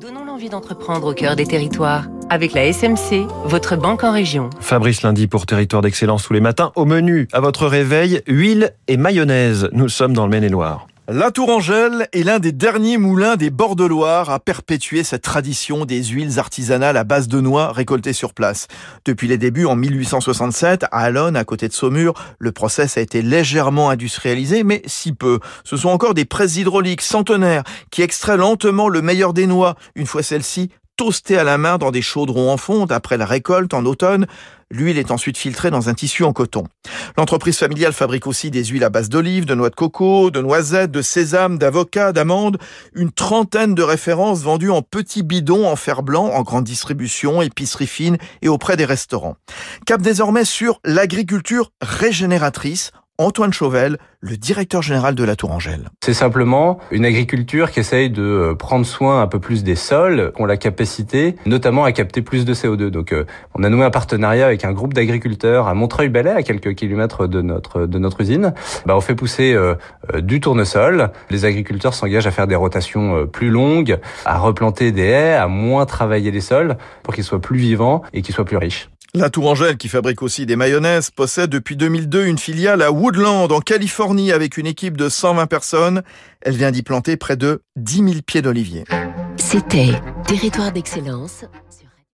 Donnons l'envie d'entreprendre au cœur des territoires. Avec la SMC, votre banque en région. Fabrice Lundi pour Territoire d'Excellence tous les matins. Au menu, à votre réveil, huile et mayonnaise. Nous sommes dans le Maine-et-Loire. La Tourangelle est l'un des derniers moulins des bords de Loire à perpétuer cette tradition des huiles artisanales à base de noix récoltées sur place. Depuis les débuts en 1867, à Alonne, à côté de Saumur, le process a été légèrement industrialisé, mais si peu. Ce sont encore des presses hydrauliques centenaires qui extraient lentement le meilleur des noix, une fois celles-ci toastées à la main dans des chaudrons en fonte après la récolte en automne. L'huile est ensuite filtrée dans un tissu en coton. L'entreprise familiale fabrique aussi des huiles à base d'olive, de noix de coco, de noisettes, de sésame, d'avocat, d'amandes. Une trentaine de références vendues en petits bidons en fer blanc, en grande distribution, épicerie fine et auprès des restaurants. Cap désormais sur l'agriculture régénératrice Antoine Chauvel, le directeur général de la Tourangelle. C'est simplement une agriculture qui essaye de euh, prendre soin un peu plus des sols, qui ont la capacité notamment à capter plus de CO2. Donc euh, on a noué un partenariat avec un groupe d'agriculteurs à Montreuil-Bellay, à quelques kilomètres de notre de notre usine. Bah, on fait pousser euh, du tournesol. Les agriculteurs s'engagent à faire des rotations plus longues, à replanter des haies, à moins travailler les sols pour qu'ils soient plus vivants et qu'ils soient plus riches. La Tourangelle, qui fabrique aussi des mayonnaises, possède depuis 2002 une filiale à Woodland, en Californie, avec une équipe de 120 personnes. Elle vient d'y planter près de 10 000 pieds d'olivier. C'était Territoire d'Excellence.